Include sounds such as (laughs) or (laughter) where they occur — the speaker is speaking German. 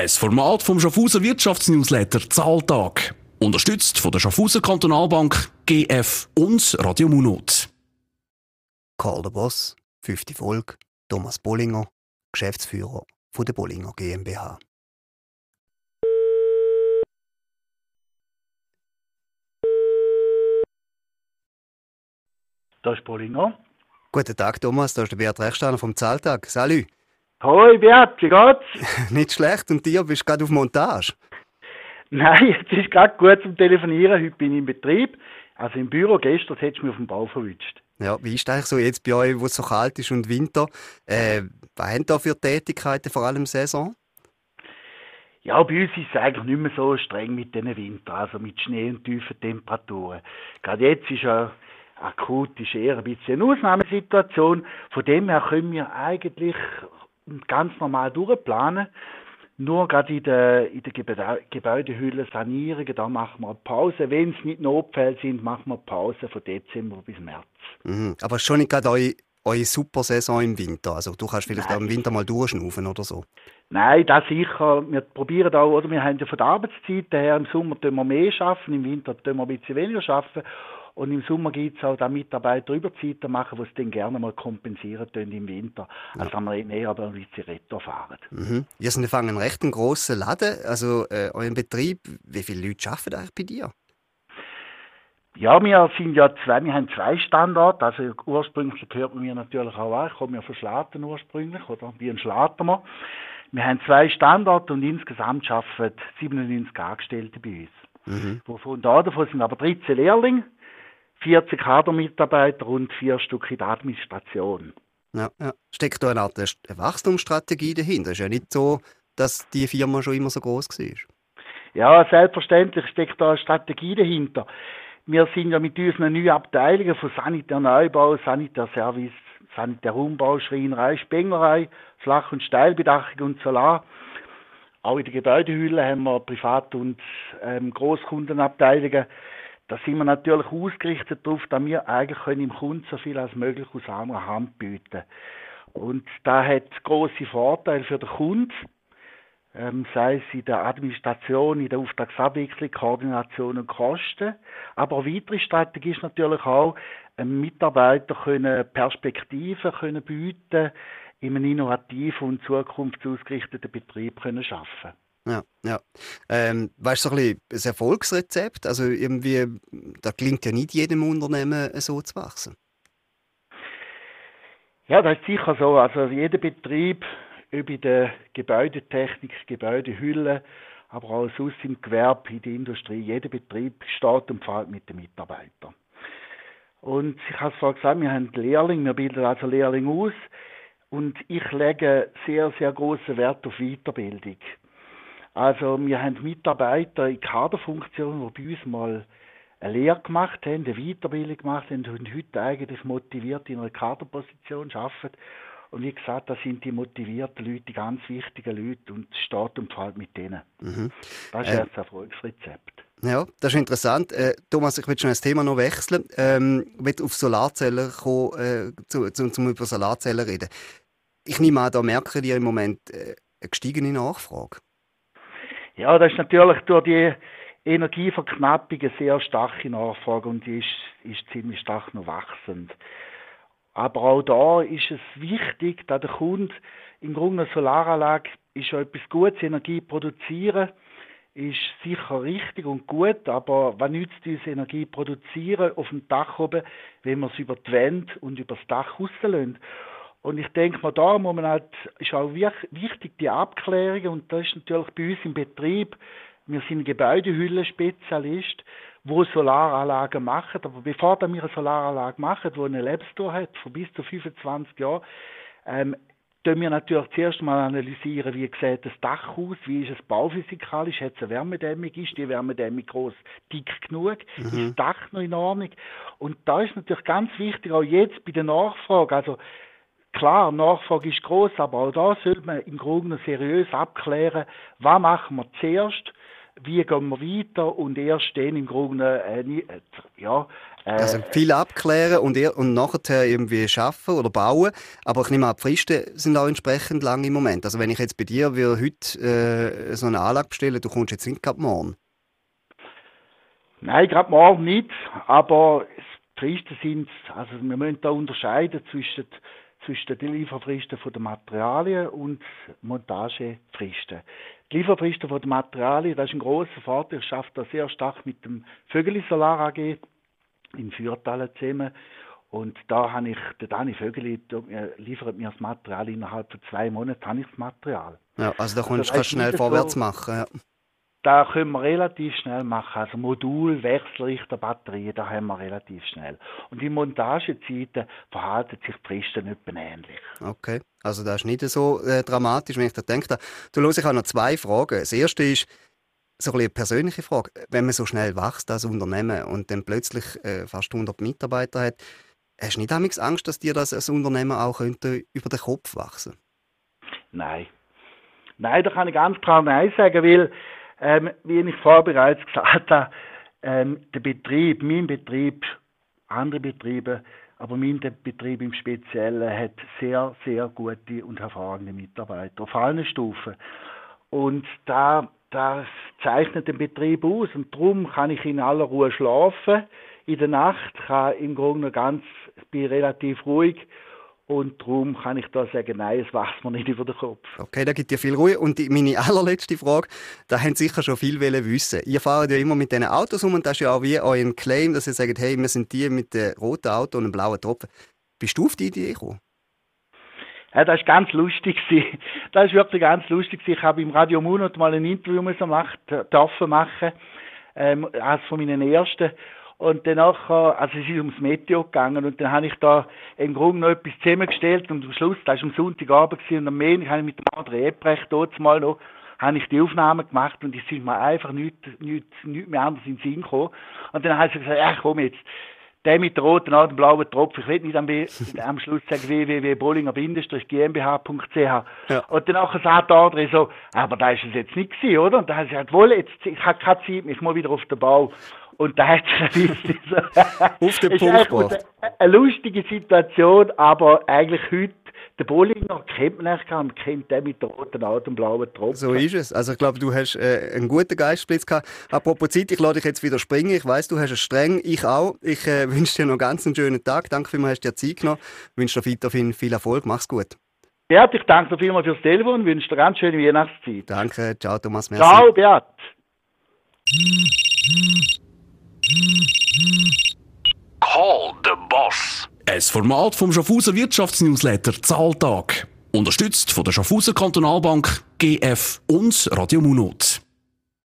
Ein Format vom Schaffhauser Wirtschaftsnewsletter Zahltag. Unterstützt von der Schaffhauser Kantonalbank, GF und Radio Munot. Karl der Boss, fünfte Folge, Thomas Bollinger, Geschäftsführer von der Bollinger GmbH. Da ist Bollinger. Guten Tag, Thomas. Da ist der Beat Rechsteiner vom Zahltag. Salut. Hoi Beat, wie geht's? (laughs) Nicht schlecht. Und dir bist gerade auf Montage? Nein, es ist gerade gut zum Telefonieren. Heute bin ich im Betrieb. Also im Büro. Gestern hättest du mich auf dem Bau verwünscht. Ja, wie ist eigentlich so jetzt bei euch, wo es so kalt ist und Winter? Äh, was haben da für Tätigkeiten, vor allem Saison? Ja, bei uns ist es eigentlich nicht mehr so streng mit den Winter, also mit Schnee und tiefen Temperaturen. Gerade jetzt ist ja akut ist eher ein bisschen eine Ausnahmesituation. Von dem her können wir eigentlich ganz normal durchplanen. Nur gerade in der, in der Gebäude Gebäudehülle Sanierungen, da machen wir Pause. Wenn es nicht Notfälle sind, machen wir Pause von Dezember bis März. Mhm. Aber schon nicht gerade eure, eure super Saison im Winter. Also du kannst vielleicht Nein. auch im Winter mal durchschnaufen oder so. Nein, das sicher. Wir probieren auch, oder wir haben ja von der Arbeitszeit her, im Sommer tun wir mehr arbeiten, im Winter tun wir ein bisschen weniger arbeiten. Und im Sommer gibt es auch da Mitarbeiter Überzeiten machen, die es dann gerne mal kompensieren können im Winter, ja. als wenn wir näher bei ein Retto fahren. Mhm. Ihr seid einen recht grossen Laden, also äh, euren Betrieb. Wie viele Leute arbeiten eigentlich bei dir? Ja, wir sind ja zwei, wir haben zwei Standorte. Also ursprünglich gehört mir natürlich auch an. Ich komme ja von Schlaten ursprünglich, oder? Wie ein Schlatermer. Wir haben zwei Standorte und insgesamt arbeiten 97 Angestellte bei uns. Mhm. Wovon da davon sind aber 13 Lehrlinge 40 Kadermitarbeiter und vier Stück in der Administration. Ja, ja. Steckt da eine Art Wachstumsstrategie dahinter? Es ist ja nicht so, dass die Firma schon immer so groß war. Ja, selbstverständlich steckt da eine Strategie dahinter. Wir sind ja mit unseren neuen Abteilungen von Sanitär Neubau, Sanitär Service, Sanitär Umbau, Schreinerei, Spengerei, Flach- und Steilbedachung und Solar. Auch in der Gebäudehülle haben wir Privat- und ähm, Großkundenabteilungen da sind wir natürlich ausgerichtet darauf, dass wir eigentlich können im Kunden so viel als möglich aus anderer Hand bieten. Und da hat große Vorteile für den Kunden, ähm, sei es in der Administration, in der Auftragsabwicklung, Koordination und Kosten. Aber eine weitere Strategie ist natürlich auch, einem Mitarbeiter können Perspektiven können bieten, in einem innovativen und zukunftsausgerichteten Betrieb können arbeiten ja, ja. Ähm, weißt du, so ein bisschen das Erfolgsrezept? Also irgendwie, da klingt ja nicht jedem Unternehmen so zu wachsen. Ja, das ist sicher so. Also jeder Betrieb, über die Gebäudetechnik, Gebäudehülle, aber auch sonst im Gewerbe, in der Industrie, jeder Betrieb steht und fällt mit den Mitarbeitern. Und ich habe es vorhin gesagt, wir haben Lehrlinge, wir bilden also Lehrlinge aus und ich lege sehr, sehr großen Wert auf Weiterbildung. Also wir haben Mitarbeiter in Kaderfunktionen, die bei uns mal eine Lehre gemacht haben, eine Weiterbildung gemacht haben und heute eigentlich motiviert in einer Kaderposition arbeiten. Und wie gesagt, das sind die motivierten Leute, die ganz wichtigen Leute und steht und fällt mit denen. Mhm. Das ist äh, das Erfolgsrezept. Ja, das ist interessant. Äh, Thomas, ich will schon das Thema noch wechseln. Ähm, ich will auf Solarzellen kommen, äh, zu, zu, zum über Solarzellen reden. Ich nehme an, da merken die im Moment äh, eine gestiegene Nachfrage. Ja, das ist natürlich durch die Energieverknappung eine sehr starke Nachfrage und die ist, ist ziemlich stark noch wachsend. Aber auch da ist es wichtig, dass der Kunde im Grunde eine Solaranlage ist ja etwas Gutes, Energie produzieren, ist sicher richtig und gut, aber was nützt uns Energie produzieren auf dem Dach oben, wenn wir es über die Wände und über das Dach rauslassen? Und ich denke mal, da muss man halt, ist auch wichtig die Abklärung und das ist natürlich bei uns im Betrieb, wir sind Gebäudehüllenspezialist, wo Solaranlagen machen, aber bevor wir eine Solaranlage machen, die eine Lebensdauer hat von bis zu 25 Jahren, ähm, tun wir natürlich zuerst mal analysieren, wie sieht das Dach aus, wie ist es bauphysikalisch, hat es eine Wärmedämmung, ist die Wärmedämmung groß, dick genug, mhm. ist das Dach noch in Ordnung? Und da ist natürlich ganz wichtig, auch jetzt bei der Nachfrage, also Klar, Nachfrage ist groß, aber auch da sollte man im Grunde seriös abklären, was machen wir zuerst, wie gehen wir weiter und erst dann im Grunde eine, ja, Äh, also viel abklären und, und nachher irgendwie schaffen oder bauen. Aber ich nehme an, die Fristen sind auch entsprechend lang im Moment. Also wenn ich jetzt bei dir will, heute äh, so eine Anlage bestellen, du kommst jetzt nicht gerade morgen. Nein, gerade morgen nicht. Aber die Fristen sind, also wir müssen da unterscheiden zwischen zwischen den Lieferfristen der Materialien und Montagefristen. Die Lieferfristen der Materialien, das ist ein großer Vorteil. Ich schaffe da sehr stark mit dem Vögeli Solar AG in Fürtal zusammen. Und da habe ich, der Dani Vögeli liefert mir das Material innerhalb von zwei Monaten, habe ich das Material. Ja, also da kannst du schnell vorwärts so, machen. Ja. Da können wir relativ schnell machen. Also Modul, Wechselrichter, Batterien, da haben wir relativ schnell. Und in Montagezeiten verhalten sich die Fristen etwa ähnlich. Okay, also das ist nicht so äh, dramatisch, wenn ich da denke. Du los, ich habe noch zwei Fragen. Das erste ist so eine persönliche Frage. Wenn man so schnell wächst als Unternehmen und dann plötzlich äh, fast 100 Mitarbeiter hat, hast du nicht Angst, dass dir das als Unternehmen auch könnte über den Kopf wachsen? Nein. Nein, da kann ich ganz klar Nein sagen, weil ähm, wie ich vorher bereits gesagt habe, ähm, der Betrieb, mein Betrieb, andere Betriebe, aber mein Betrieb im Speziellen hat sehr, sehr gute und hervorragende Mitarbeiter auf allen Stufen. Und da, das zeichnet den Betrieb aus und darum kann ich in aller Ruhe schlafen in der Nacht, kann im Grunde ganz, bin relativ ruhig und darum kann ich da sagen, nein, es wächst mir nicht über den Kopf. Okay, da gibt dir viel Ruhe. Und meine allerletzte Frage, da haben sicher schon viel wissen. Ihr fahrt ja immer mit diesen Autos um und das ist ja auch wie euer Claim, dass ihr sagt, hey, wir sind die mit dem roten Auto und einem blauen Tropfen. Bist du auf die Idee gekommen? Ja, das ist ganz lustig. (laughs) Das ist wirklich ganz lustig. Ich habe im Radio Munot mal ein Interview machen, dürfen machen, ähm, als von meinen ersten. Und danach, also es ist ums Meteo gegangen und dann habe ich da im Grunde noch etwas zusammengestellt und am Schluss, das war am Sonntagabend und am Montag habe ich mit dem André Ebrecht dort mal noch habe ich die Aufnahmen gemacht und es sind mir einfach nichts, nichts, nichts mehr anders in den Sinn gekommen. Und dann habe ich gesagt, ja komm jetzt, der mit der roten und blauen Tropfen, ich will nicht am, (laughs) am Schluss sagen www.bollinger-gmbh.ch. Ja. Und dann sagt der andere so, aber da ist es jetzt nicht gewesen, oder? Und dann habe ich gesagt, wohl, jetzt, ich habe keine Zeit, ich muss wieder auf den Bau. Und da hat es (laughs) auf den Punkt gebracht. Eine lustige Situation, aber eigentlich heute der Bollinger kennt man eigentlich man kennt den mit der roten und blauen Tropfen. So ist es. Also ich glaube, du hast äh, einen guten Geistblitz gehabt. Apropos Zeit, ich lade dich jetzt wieder springen. Ich weiß, du hast es streng, ich auch. Ich äh, (laughs) wünsche dir noch ganz einen schönen Tag. Danke vielmals, hast du dir Zeit genommen. Ich wünsche dir weiterhin viel Erfolg. Mach's gut. Beat, ich danke dir vielmals fürs Telefon und wünsche dir ganz schöne Weihnachtszeit. Danke, ciao Thomas. Merci. Ciao, Beat. Call the Boss. Ein Format vom Schaffhauser Wirtschaftsnewsletter Zahltag. Unterstützt von der Schaffhauser Kantonalbank, GF und Radio Munot.